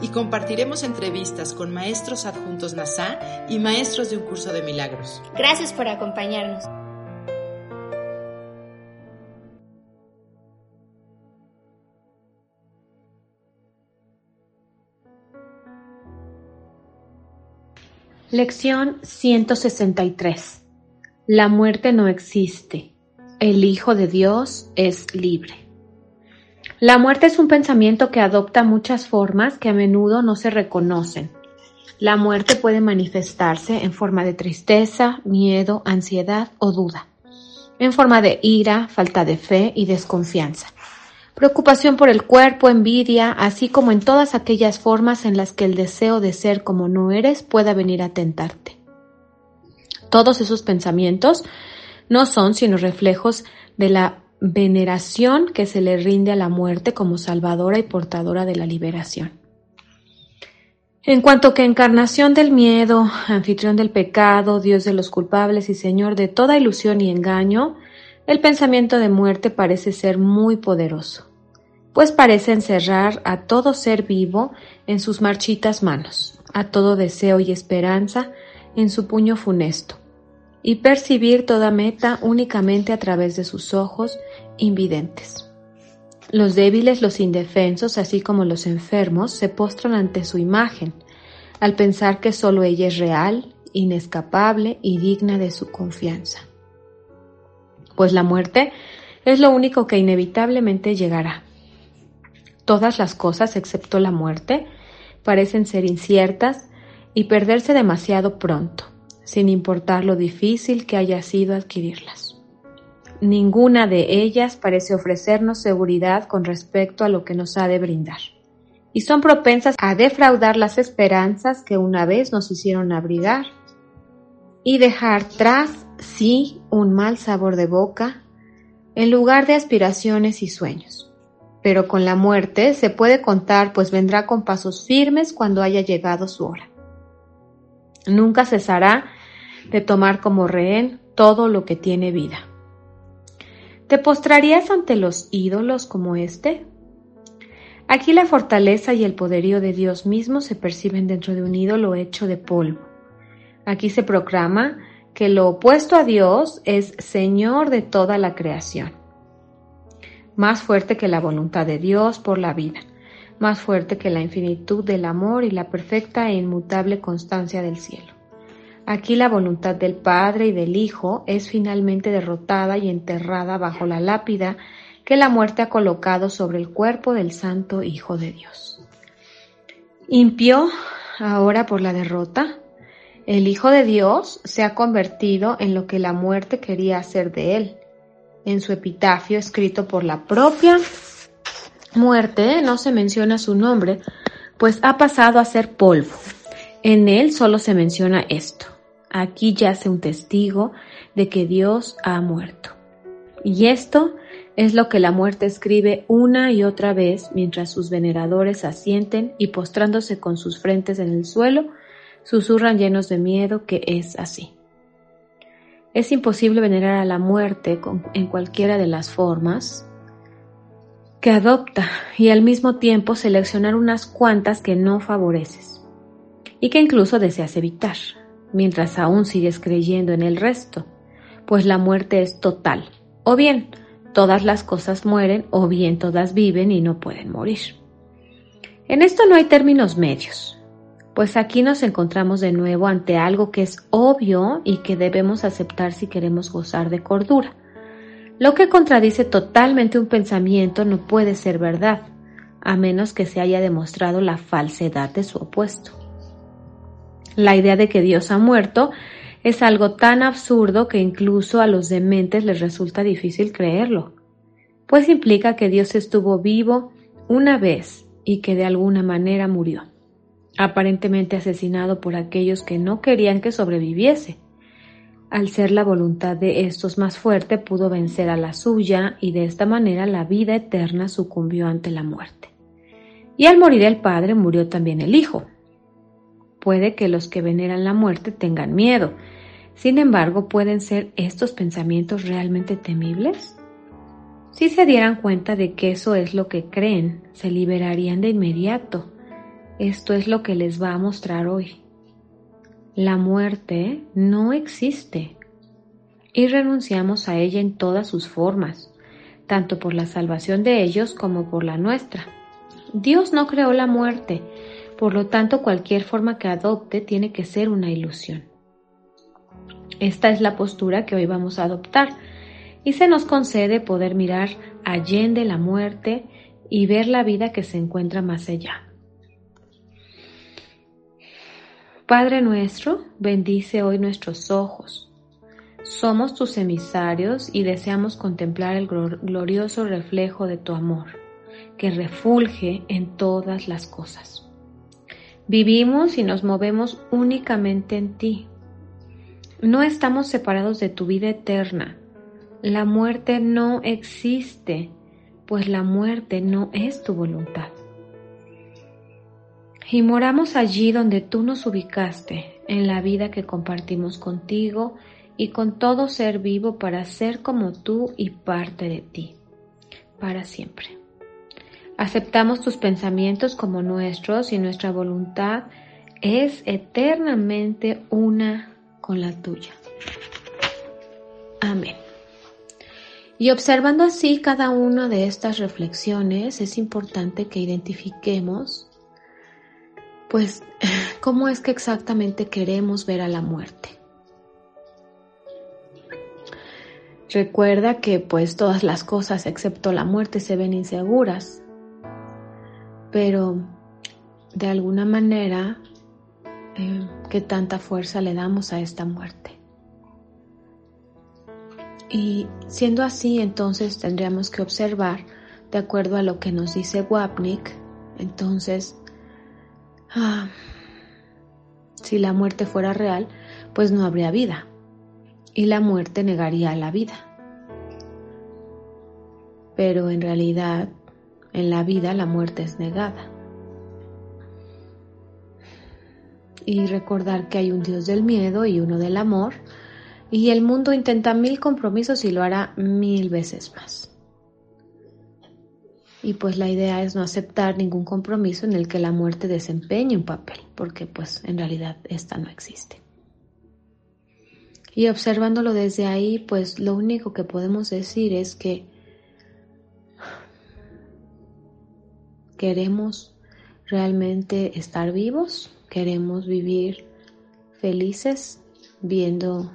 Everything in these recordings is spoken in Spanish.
Y compartiremos entrevistas con maestros adjuntos NASA y maestros de un curso de milagros. Gracias por acompañarnos. Lección 163. La muerte no existe. El Hijo de Dios es libre. La muerte es un pensamiento que adopta muchas formas que a menudo no se reconocen. La muerte puede manifestarse en forma de tristeza, miedo, ansiedad o duda, en forma de ira, falta de fe y desconfianza preocupación por el cuerpo, envidia, así como en todas aquellas formas en las que el deseo de ser como no eres pueda venir a tentarte. Todos esos pensamientos no son sino reflejos de la veneración que se le rinde a la muerte como salvadora y portadora de la liberación. En cuanto que encarnación del miedo, anfitrión del pecado, Dios de los culpables y Señor de toda ilusión y engaño, el pensamiento de muerte parece ser muy poderoso pues parece encerrar a todo ser vivo en sus marchitas manos, a todo deseo y esperanza en su puño funesto, y percibir toda meta únicamente a través de sus ojos invidentes. Los débiles, los indefensos, así como los enfermos, se postran ante su imagen, al pensar que sólo ella es real, inescapable y digna de su confianza. Pues la muerte es lo único que inevitablemente llegará Todas las cosas, excepto la muerte, parecen ser inciertas y perderse demasiado pronto, sin importar lo difícil que haya sido adquirirlas. Ninguna de ellas parece ofrecernos seguridad con respecto a lo que nos ha de brindar, y son propensas a defraudar las esperanzas que una vez nos hicieron abrigar y dejar tras sí un mal sabor de boca en lugar de aspiraciones y sueños pero con la muerte se puede contar, pues vendrá con pasos firmes cuando haya llegado su hora. Nunca cesará de tomar como rehén todo lo que tiene vida. ¿Te postrarías ante los ídolos como este? Aquí la fortaleza y el poderío de Dios mismo se perciben dentro de un ídolo hecho de polvo. Aquí se proclama que lo opuesto a Dios es Señor de toda la creación más fuerte que la voluntad de Dios por la vida, más fuerte que la infinitud del amor y la perfecta e inmutable constancia del cielo. Aquí la voluntad del Padre y del Hijo es finalmente derrotada y enterrada bajo la lápida que la muerte ha colocado sobre el cuerpo del Santo Hijo de Dios. Impio, ahora por la derrota, el Hijo de Dios se ha convertido en lo que la muerte quería hacer de él, en su epitafio escrito por la propia muerte, no se menciona su nombre, pues ha pasado a ser polvo. En él solo se menciona esto. Aquí yace un testigo de que Dios ha muerto. Y esto es lo que la muerte escribe una y otra vez mientras sus veneradores asienten y postrándose con sus frentes en el suelo, susurran llenos de miedo que es así. Es imposible venerar a la muerte en cualquiera de las formas que adopta y al mismo tiempo seleccionar unas cuantas que no favoreces y que incluso deseas evitar, mientras aún sigues creyendo en el resto, pues la muerte es total. O bien, todas las cosas mueren o bien todas viven y no pueden morir. En esto no hay términos medios pues aquí nos encontramos de nuevo ante algo que es obvio y que debemos aceptar si queremos gozar de cordura. Lo que contradice totalmente un pensamiento no puede ser verdad, a menos que se haya demostrado la falsedad de su opuesto. La idea de que Dios ha muerto es algo tan absurdo que incluso a los dementes les resulta difícil creerlo, pues implica que Dios estuvo vivo una vez y que de alguna manera murió. aparentemente asesinado por aquellos que no querían que sobreviviese. Al ser la voluntad de estos más fuerte, pudo vencer a la suya y de esta manera la vida eterna sucumbió ante la muerte. Y al morir el Padre, murió también el Hijo. Puede que los que veneran la muerte tengan miedo. Sin embargo, ¿pueden ser estos pensamientos realmente temibles? Si se dieran cuenta de que eso es lo que creen, se liberarían de inmediato. Esto es lo que les va a mostrar hoy. La muerte no existe y renunciamos a ella en todas sus formas, tanto por la salvación de ellos como por la nuestra. Dios no creó la muerte, por lo tanto cualquier forma que adopte tiene que ser una ilusión. Esta es la postura que hoy vamos a adoptar y se nos concede poder mirar allende la muerte y ver la vida que se encuentra más allá. Padre nuestro, bendice hoy nuestros ojos. Somos tus emisarios y deseamos contemplar el glorioso reflejo de tu amor, que refulge en todas las cosas. Vivimos y nos movemos únicamente en ti. No estamos separados de tu vida eterna. La muerte no existe, pues la muerte no es tu voluntad y moramos allí donde tú nos ubicaste, en la vida que compartimos contigo y con todo ser vivo para ser como tú y parte de ti, para siempre. Aceptamos tus pensamientos como nuestros y nuestra voluntad es eternamente una con la tuya. Amén. Y observando así cada una de estas reflexiones, es importante que identifiquemos pues, ¿cómo es que exactamente queremos ver a la muerte? Recuerda que pues todas las cosas excepto la muerte se ven inseguras, pero de alguna manera, eh, ¿qué tanta fuerza le damos a esta muerte? Y siendo así, entonces tendríamos que observar, de acuerdo a lo que nos dice Wapnik, entonces Ah, si la muerte fuera real, pues no habría vida y la muerte negaría la vida. Pero en realidad, en la vida la muerte es negada. Y recordar que hay un Dios del miedo y uno del amor, y el mundo intenta mil compromisos y lo hará mil veces más y pues la idea es no aceptar ningún compromiso en el que la muerte desempeñe un papel, porque pues en realidad esta no existe. Y observándolo desde ahí, pues lo único que podemos decir es que queremos realmente estar vivos, queremos vivir felices viendo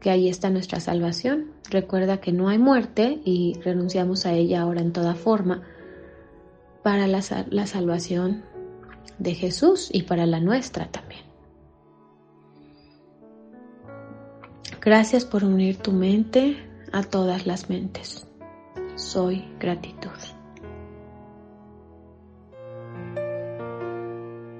que ahí está nuestra salvación. Recuerda que no hay muerte y renunciamos a ella ahora en toda forma para la, salvación de Jesús y para la nuestra también. Gracias por unir tu mente a todas las mentes. Soy gratitud.